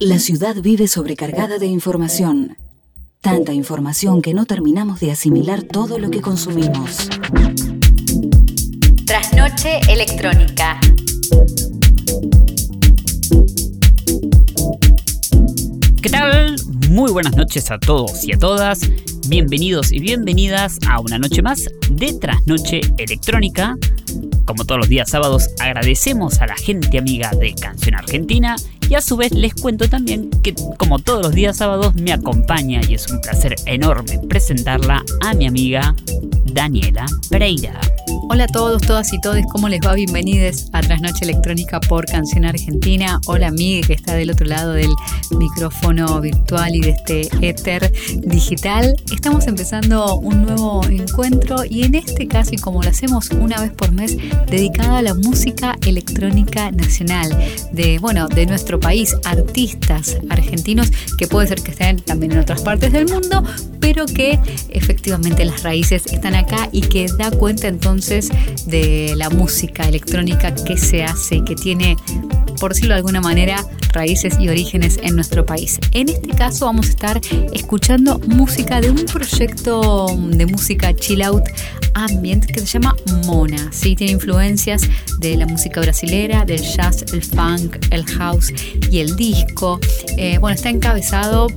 La ciudad vive sobrecargada de información. Tanta información que no terminamos de asimilar todo lo que consumimos. Trasnoche electrónica. ¿Qué tal? Muy buenas noches a todos y a todas. Bienvenidos y bienvenidas a una noche más de Trasnoche Electrónica. Como todos los días sábados, agradecemos a la gente amiga de Canción Argentina y a su vez les cuento también que como todos los días sábados me acompaña y es un placer enorme presentarla a mi amiga Daniela Pereira. Hola a todos, todas y todos, ¿cómo les va? Bienvenidos a Trasnoche Electrónica por Canción Argentina. Hola amiga que está del otro lado del micrófono virtual y de este éter digital. Estamos empezando un nuevo encuentro y en este caso, y como lo hacemos una vez por mes, dedicado a la música electrónica nacional de, bueno, de nuestro país, artistas argentinos que puede ser que estén también en otras partes del mundo, pero que efectivamente las raíces están acá y que da cuenta entonces de la música electrónica que se hace y que tiene, por decirlo de alguna manera, raíces y orígenes en nuestro país. En este caso vamos a estar escuchando música de un proyecto de música chill out ambient que se llama Mona. ¿sí? Tiene influencias de la música brasilera, del jazz, el funk, el house y el disco. Eh, bueno, está encabezado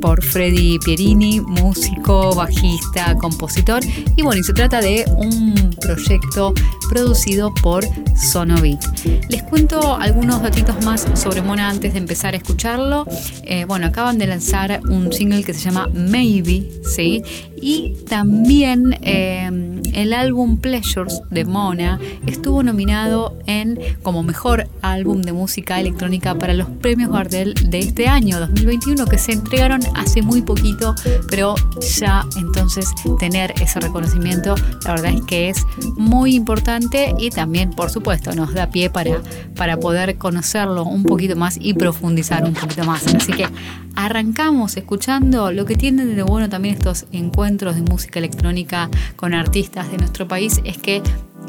por Freddy Pierini, músico, bajista, compositor. Y bueno, y se trata de un proyecto producido por Sonobit. Les cuento algunos datitos más sobre Mona antes de empezar a escucharlo. Eh, bueno, acaban de lanzar un single que se llama Maybe, ¿sí? Y también eh, el álbum Pleasures de Mona estuvo nominado en como mejor álbum de música electrónica para los premios Gardel de este año 2021 que se entregaron hace muy poquito, pero ya entonces tener ese reconocimiento la verdad es que es muy importante y también por supuesto nos da pie para, para poder conocerlo un poquito más y profundizar un poquito más. Así que arrancamos escuchando lo que tienen de bueno también estos encuentros de música electrónica con artistas de nuestro país es que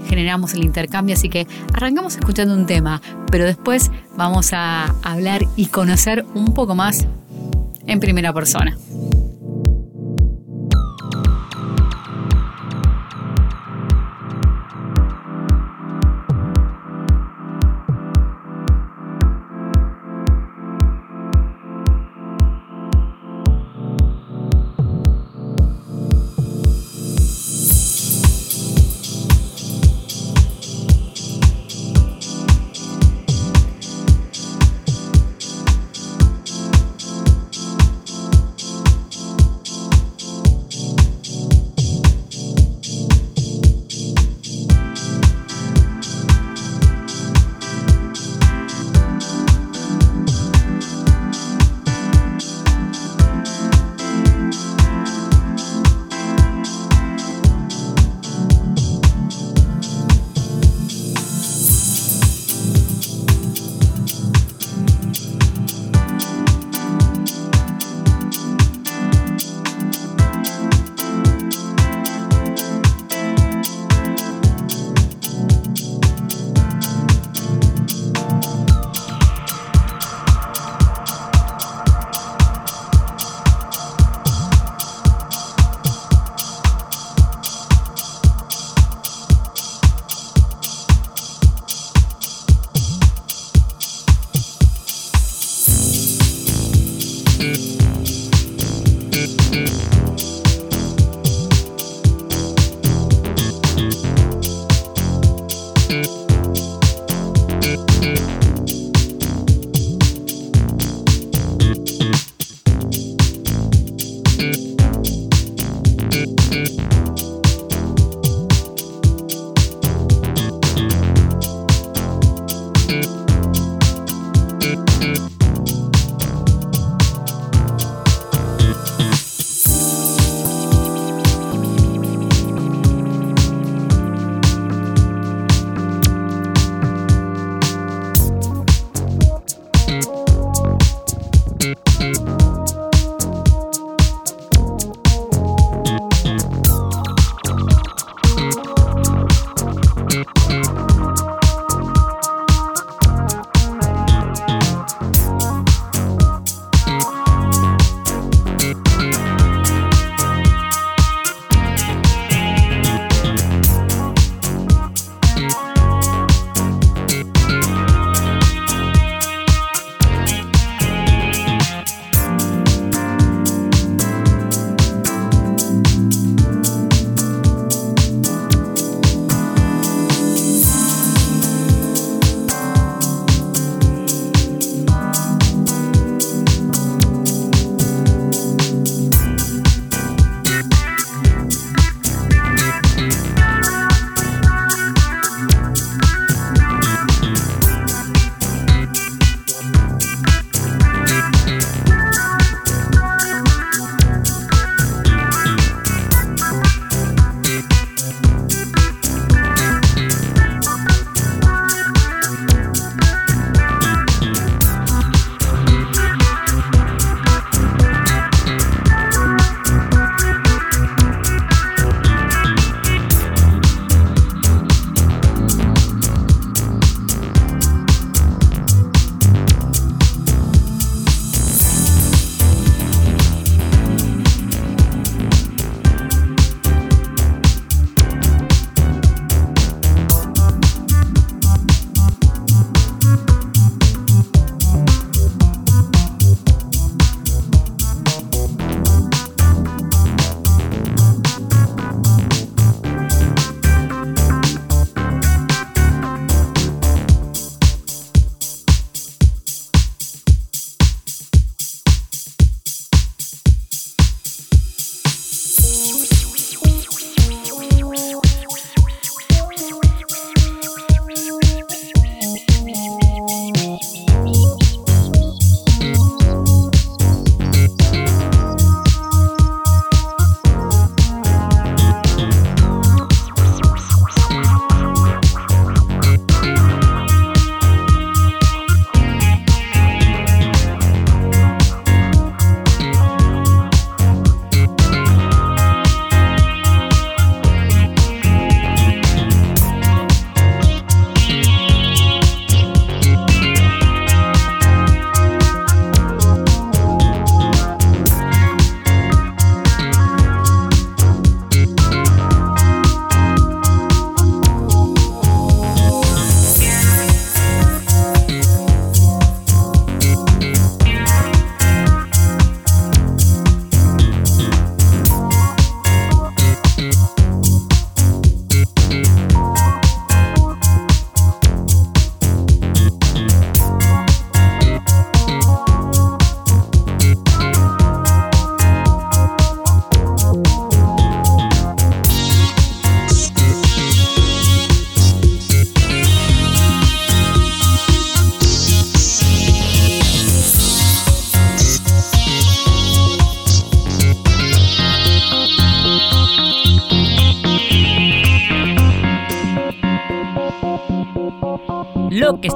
generamos el intercambio, así que arrancamos escuchando un tema, pero después vamos a hablar y conocer un poco más en primera persona.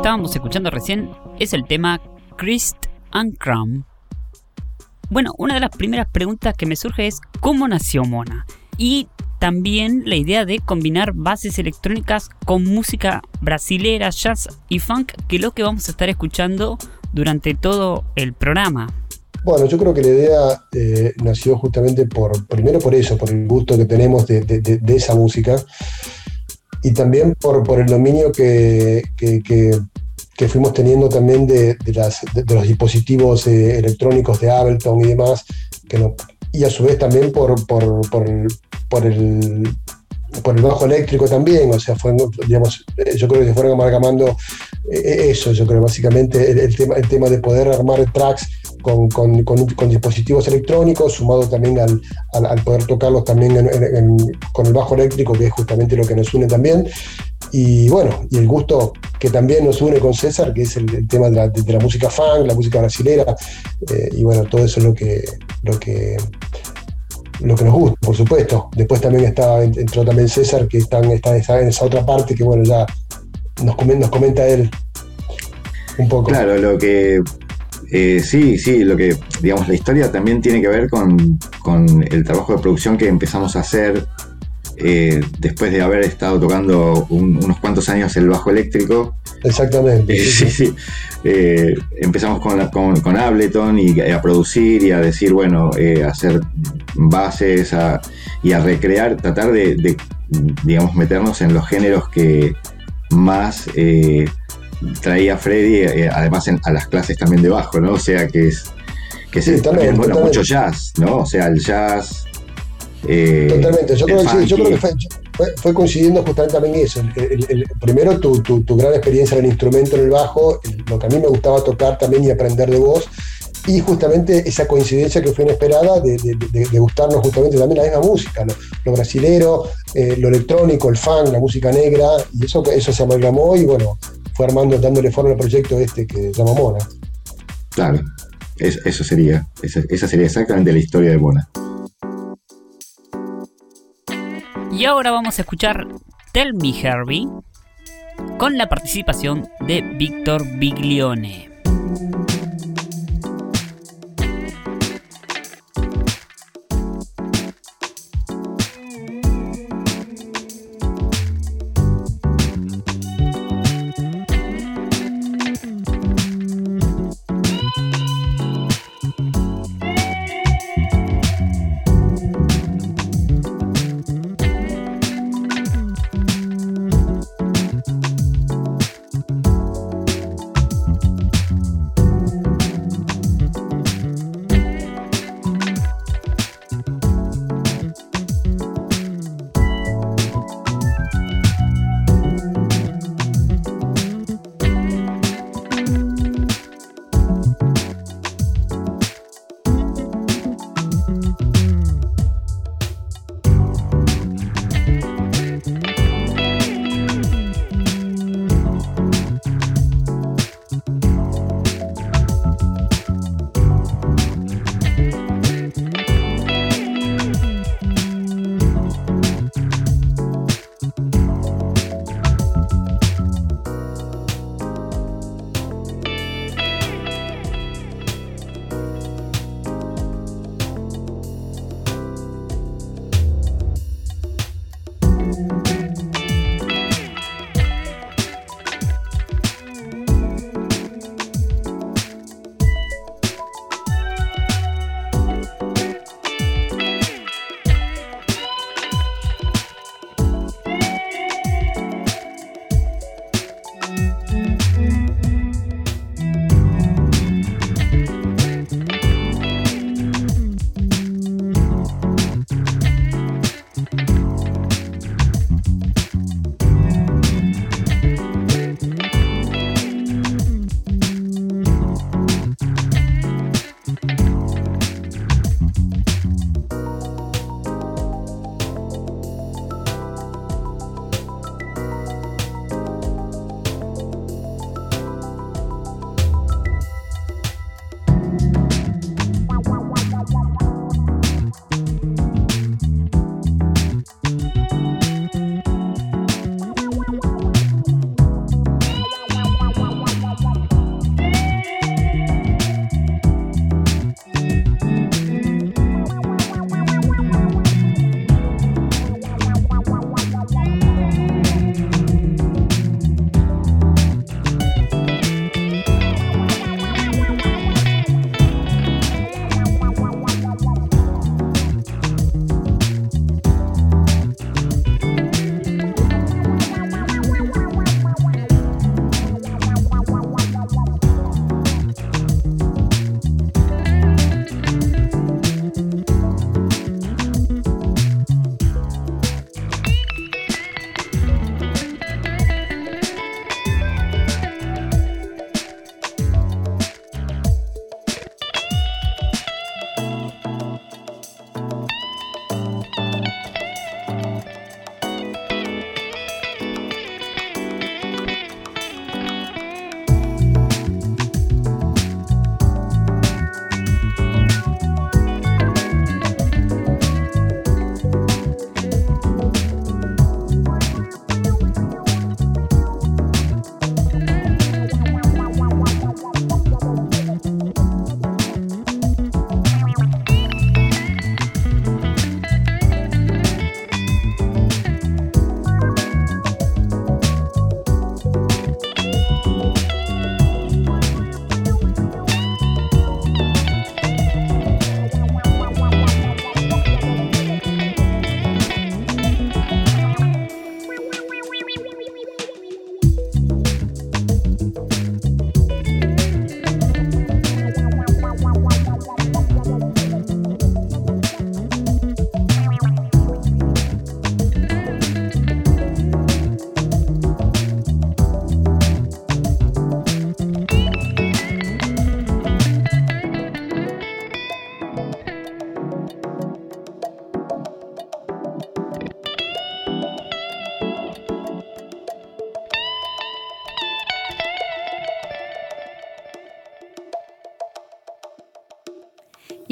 Estábamos escuchando recién es el tema Christ and Crumb. Bueno, una de las primeras preguntas que me surge es ¿cómo nació Mona? Y también la idea de combinar bases electrónicas con música brasilera, jazz y funk, que es lo que vamos a estar escuchando durante todo el programa. Bueno, yo creo que la idea eh, nació justamente por, primero por eso, por el gusto que tenemos de, esa música y también por, por el dominio que, que, fuimos teniendo también de, las, los dispositivos eh, electrónicos de Ableton y demás, y a su vez también por, por, por el por el bajo eléctrico también, o sea, fue, digamos, eh, yo creo que se fueron amalgamando eso, yo creo básicamente el, tema, el tema de poder armar tracks con, con, con, dispositivos electrónicos, sumado también al, al, poder tocarlos también con el bajo eléctrico, que es justamente lo que nos une también. Y bueno, y el gusto que también nos une con César, que es el, tema de la, de la, música funk, la música brasilera, eh, y bueno, todo eso es lo que, lo que, lo que nos gusta, por supuesto. Después también está, entró también César, que está, está, en esa otra parte que bueno, ya nos, nos comenta él un poco. Claro, lo que eh, sí, sí, lo que, digamos, la historia también tiene que ver con, el trabajo de producción que empezamos a hacer eh, después de haber estado tocando unos cuantos años el bajo eléctrico. Exactamente. sí, sí. Eh, empezamos con, con, Ableton y a producir y a decir, bueno, a hacer bases y a recrear, tratar de, digamos, meternos en los géneros que más traía Freddy, eh, además a las clases también de bajo, ¿no? O sea que es que sí, también, bueno, mucho jazz, ¿no? O sea, el jazz. Eh, totalmente, yo creo, que, yo creo que fue, coincidiendo justamente también eso. El, primero, tu, tu, tu, gran experiencia en el instrumento, en el bajo, lo que a mí me gustaba tocar también y aprender de vos, y justamente esa coincidencia que fue inesperada de, de, gustarnos justamente también la misma música, lo, brasilero, eh, lo electrónico, el funk, la música negra, y eso, eso se amalgamó y bueno, fue armando, dándole forma al proyecto este que se llama Mona. Claro, eso sería, esa, sería exactamente la historia de Mona. Y ahora vamos a escuchar Tell Me Herbie con la participación de Víctor Biglione.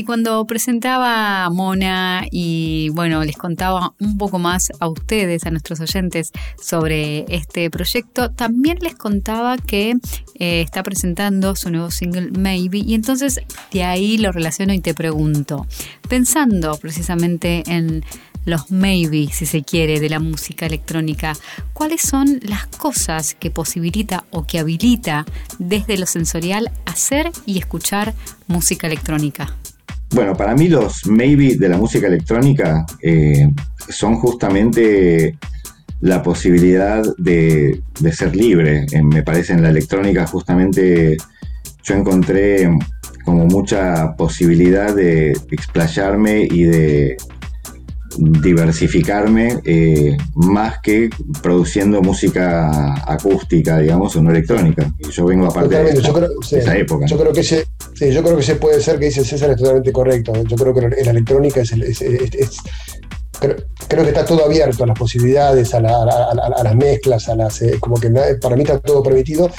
Cuando presentaba a Mona y bueno, les contaba un poco más a ustedes, a nuestros oyentes, sobre este proyecto, también les contaba que eh, está presentando su nuevo single Maybe. Y entonces de ahí lo relaciono y te pregunto, pensando precisamente en los maybe, si se quiere, de la música electrónica, ¿cuáles son las cosas que posibilita o que habilita desde lo sensorial hacer y escuchar música electrónica? Bueno, para mí los maybe de la música electrónica eh, son justamente la posibilidad de, ser libre. me parece en la electrónica justamente yo encontré como mucha posibilidad de explayarme y de diversificarme eh, más que produciendo música acústica, digamos, o no electrónica. Y yo vengo aparte de, esa época. Yo creo que ese, yo creo que se puede ser que dice César es totalmente correcto. Yo creo que la electrónica es, creo, que está todo abierto a las posibilidades, a, las mezclas, a las eh, como que para mí está todo permitido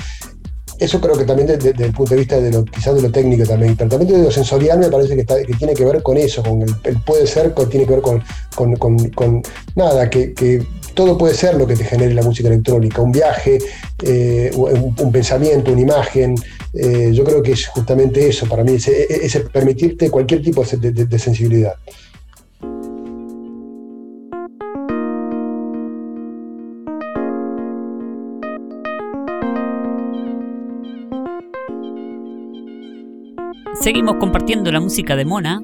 eso creo que también desde, el punto de vista de lo, quizás de lo técnico también, pero también de lo sensorial me parece que, tiene que ver con eso, con el, puede ser, tiene que ver con, nada, que, todo puede ser lo que te genere la música electrónica, un viaje, eh, un, pensamiento, una imagen, eh, yo creo que es justamente eso para mí, es, permitirte cualquier tipo de sensibilidad. Seguimos compartiendo la música de Mona.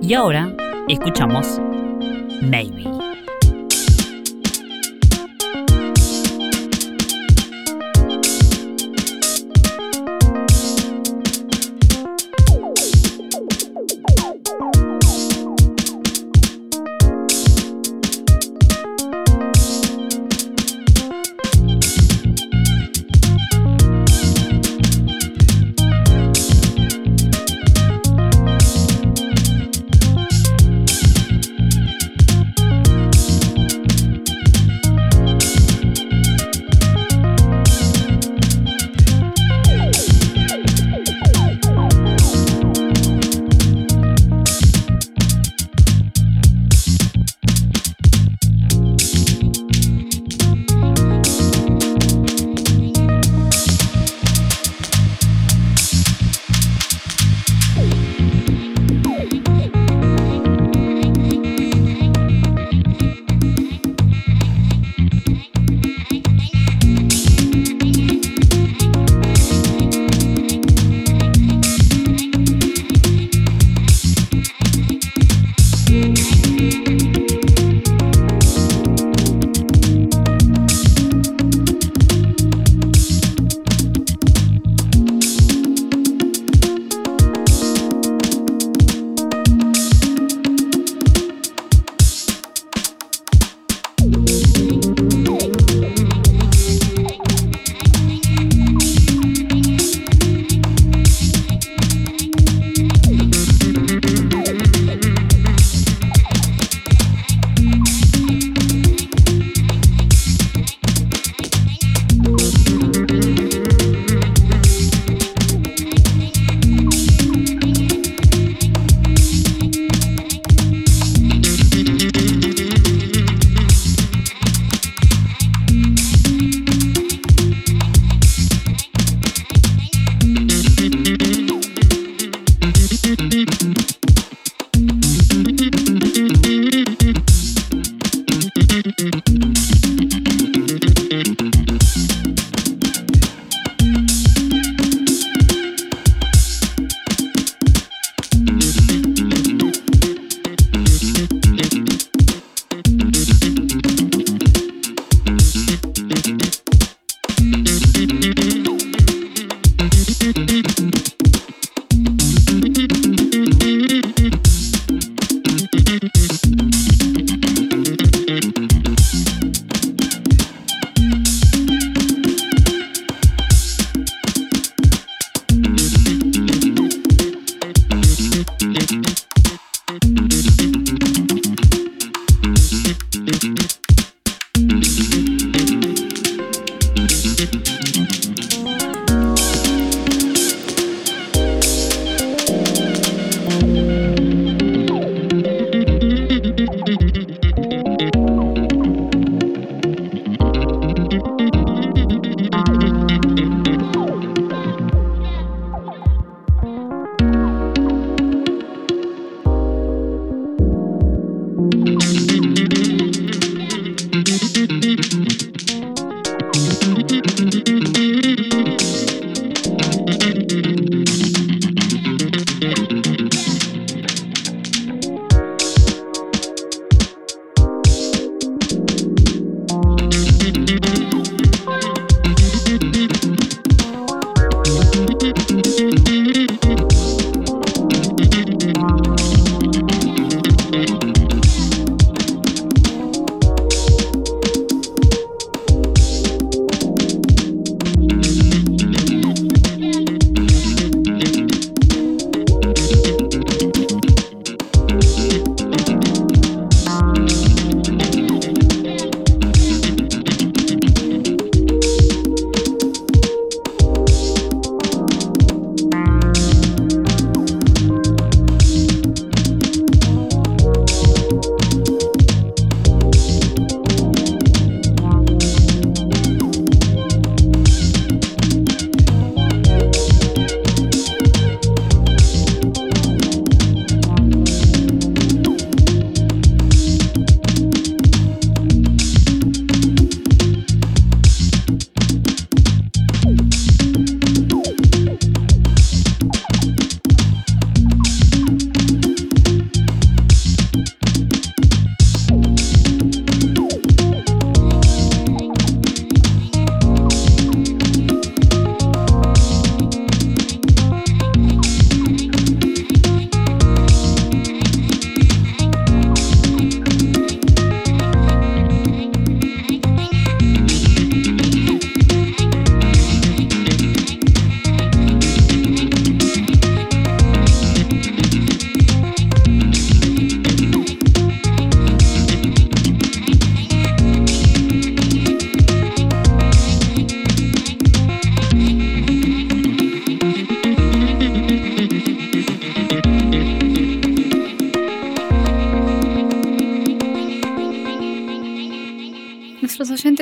Y ahora escuchamos Maybe.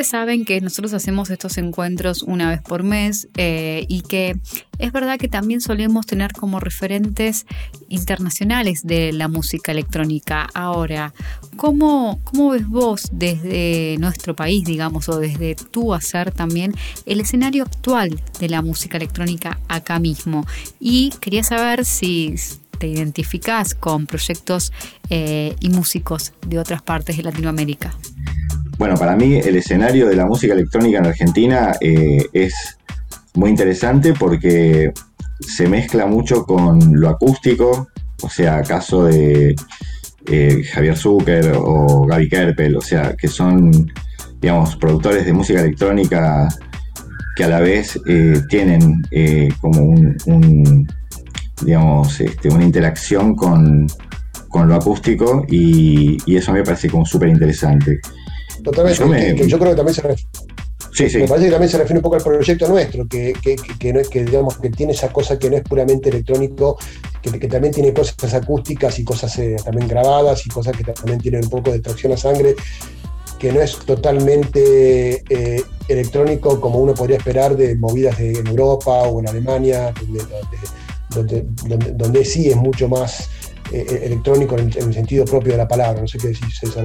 Saben que nosotros hacemos estos encuentros una vez por mes eh, y que es verdad que también solemos tener como referentes internacionales de la música electrónica. Ahora, ¿cómo, cómo ves vos desde nuestro país, digamos, o desde tu hacer también el escenario actual de la música electrónica acá mismo? Y quería saber si te identificás con proyectos eh, y músicos de otras partes de Latinoamérica. Bueno, para mí el escenario de la música electrónica en Argentina eh, es muy interesante porque se mezcla mucho con lo acústico, o sea, caso de eh, Javier Zucker o Gaby Kerpel, o sea, que son, digamos, productores de música electrónica que a la vez tienen como un digamos, este, una interacción con, lo acústico y, eso a mí me parece como súper interesante. Totalmente, yo, yo creo que también se refiere. Sí, sí. Me parece que también se refiere un poco al proyecto nuestro, que, que, no es que digamos que tiene esa cosa que no es puramente electrónico, que, también tiene cosas acústicas y cosas eh, también grabadas y cosas que también tienen un poco de tracción a sangre, que no es totalmente eh, electrónico como uno podría esperar de movidas de, en Europa o en Alemania, donde, donde, sí es mucho más eh, electrónico en, el sentido propio de la palabra. No sé qué decís, César.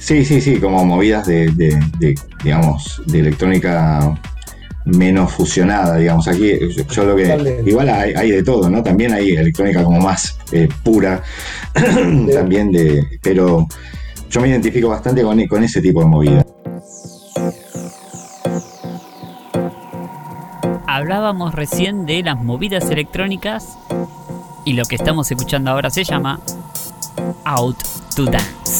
Sí, sí, sí, como movidas de, digamos, de electrónica menos fusionada, digamos. Aquí yo lo que. Igual hay, de todo, ¿no? También hay electrónica como más eh, pura, también de. Pero yo me identifico bastante con, con ese tipo de movida. hablábamos recién de las movidas electrónicas y lo que estamos escuchando ahora se llama Out to Dance.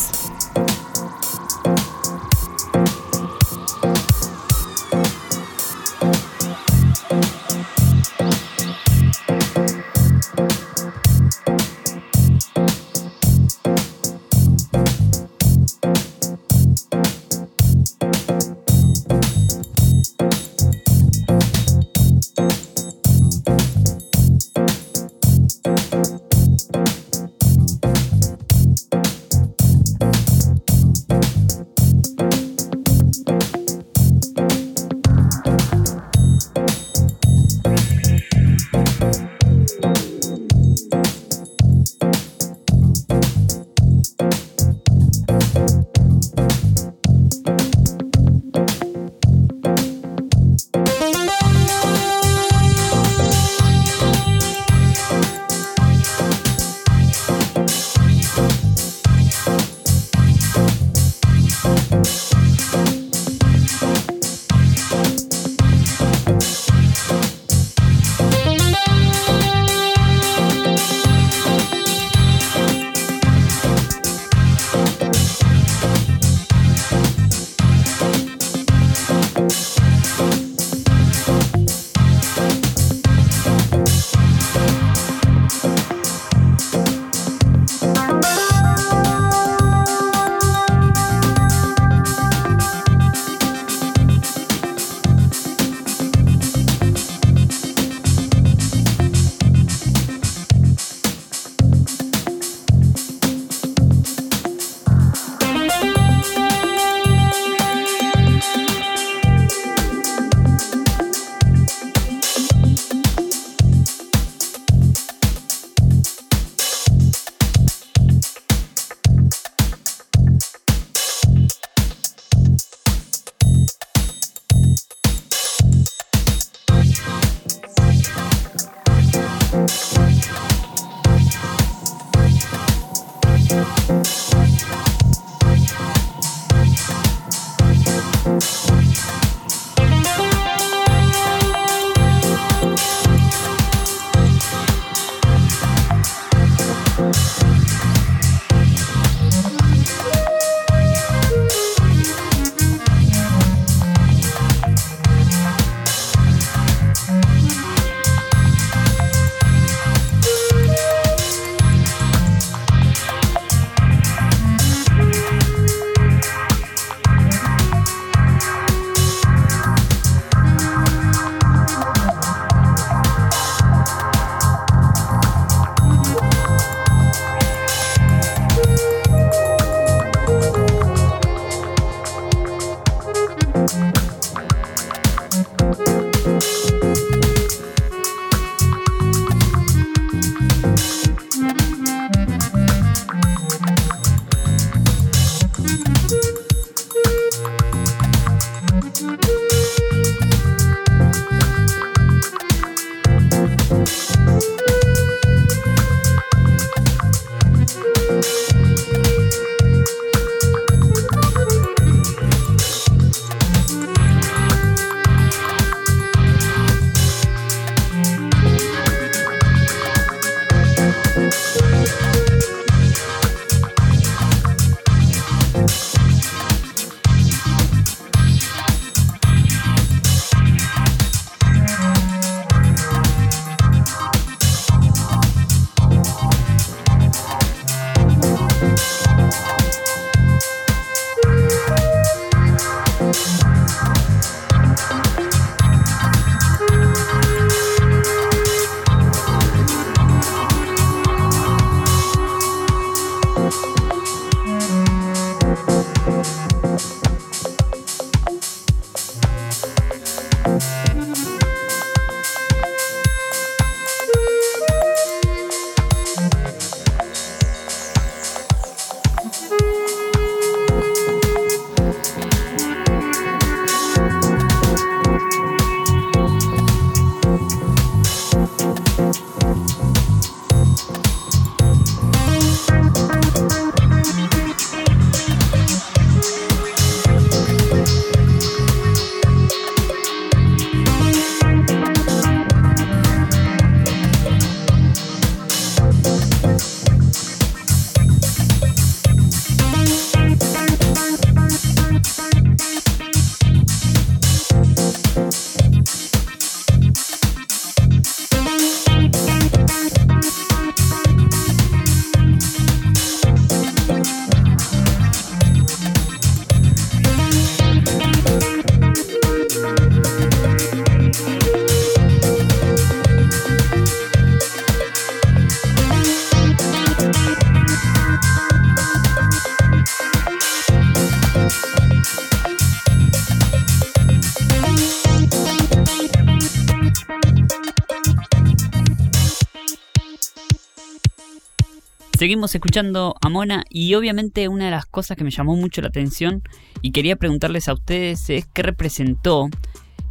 Seguimos escuchando a Mona y obviamente una de las cosas que me llamó mucho la atención y quería preguntarles a ustedes es qué representó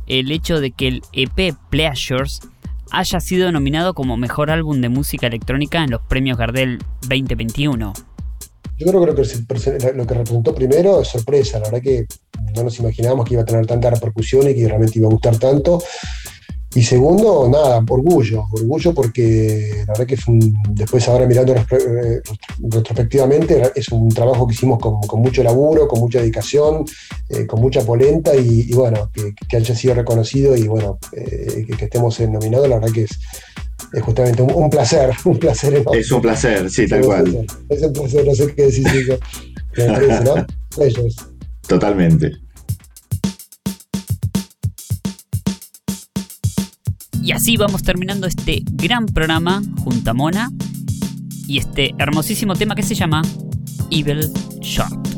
el hecho de que el EP Pleasures haya sido nominado como mejor álbum de música electrónica en los premios Gardel 2021. Yo creo que lo que representó primero es sorpresa, la verdad que no nos imaginábamos que iba a tener tanta repercusión y que realmente iba a gustar tanto. Y segundo, nada, orgullo, orgullo porque la verdad que fue después ahora mirando eh, retrospectivamente, es un trabajo que hicimos con, mucho laburo, con mucha dedicación, eh, con mucha polenta y, bueno, que, haya sido reconocido y bueno, eh, que, estemos nominados, la verdad que es, es justamente un, placer, un placer Es un placer, sí, tal cual. Es un placer, no sé qué decir, ¿no? Ellos. Totalmente. Y así vamos terminando este gran programa junto a Mona y este hermosísimo tema que se llama Evil Shot.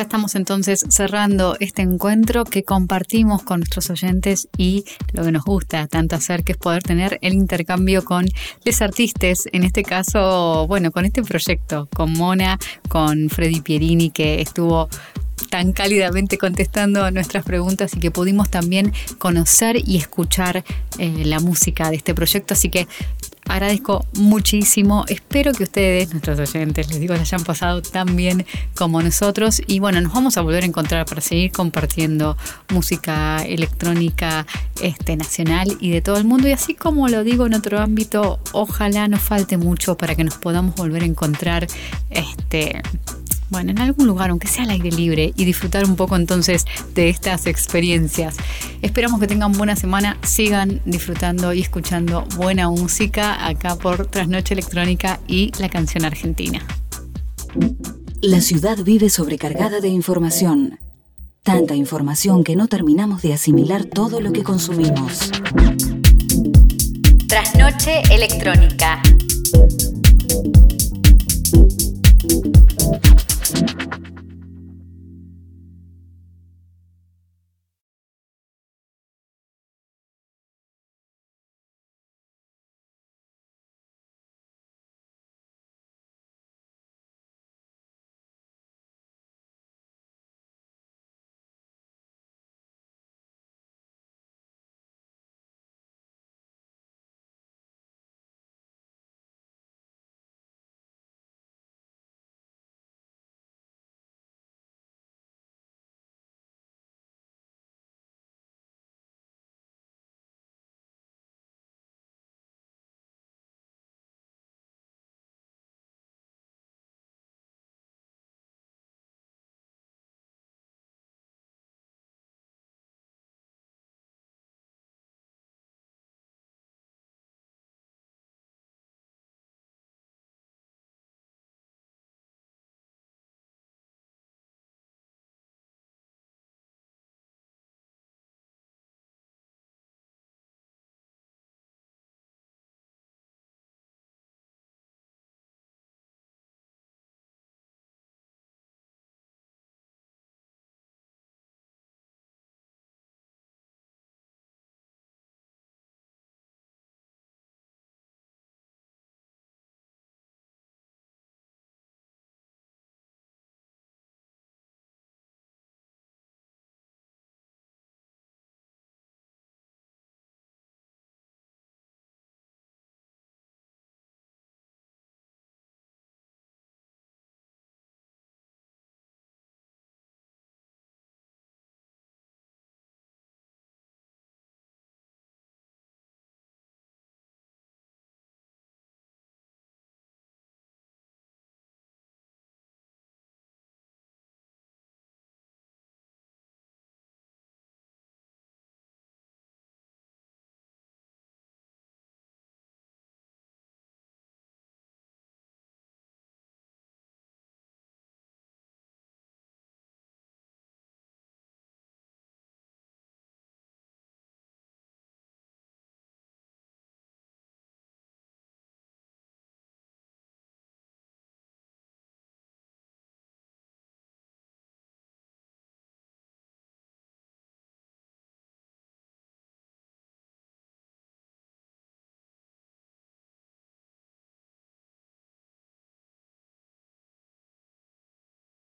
Ya estamos entonces cerrando este encuentro que compartimos con nuestros oyentes y lo que nos gusta tanto hacer que es poder tener el intercambio con los artistas, en este caso, bueno, con este proyecto, con Mona, con Freddy Pierini que estuvo tan cálidamente contestando a nuestras preguntas y que pudimos también conocer y escuchar eh, la música de este proyecto. Así que agradezco muchísimo. Espero que ustedes, nuestros oyentes, les digo, les hayan pasado tan bien como nosotros. Y bueno, nos vamos a volver a encontrar para seguir compartiendo música electrónica este, nacional y de todo el mundo. Y así como lo digo en otro ámbito, ojalá nos falte mucho para que nos podamos volver a encontrar este, bueno, en algún lugar, aunque sea al aire libre, y disfrutar un poco entonces de estas experiencias. Esperamos que tengan buena semana, sigan disfrutando y escuchando buena música acá por Trasnoche Electrónica y la canción argentina. La ciudad vive sobrecargada de información. Tanta información que no terminamos de asimilar todo lo que consumimos. Trasnoche Electrónica.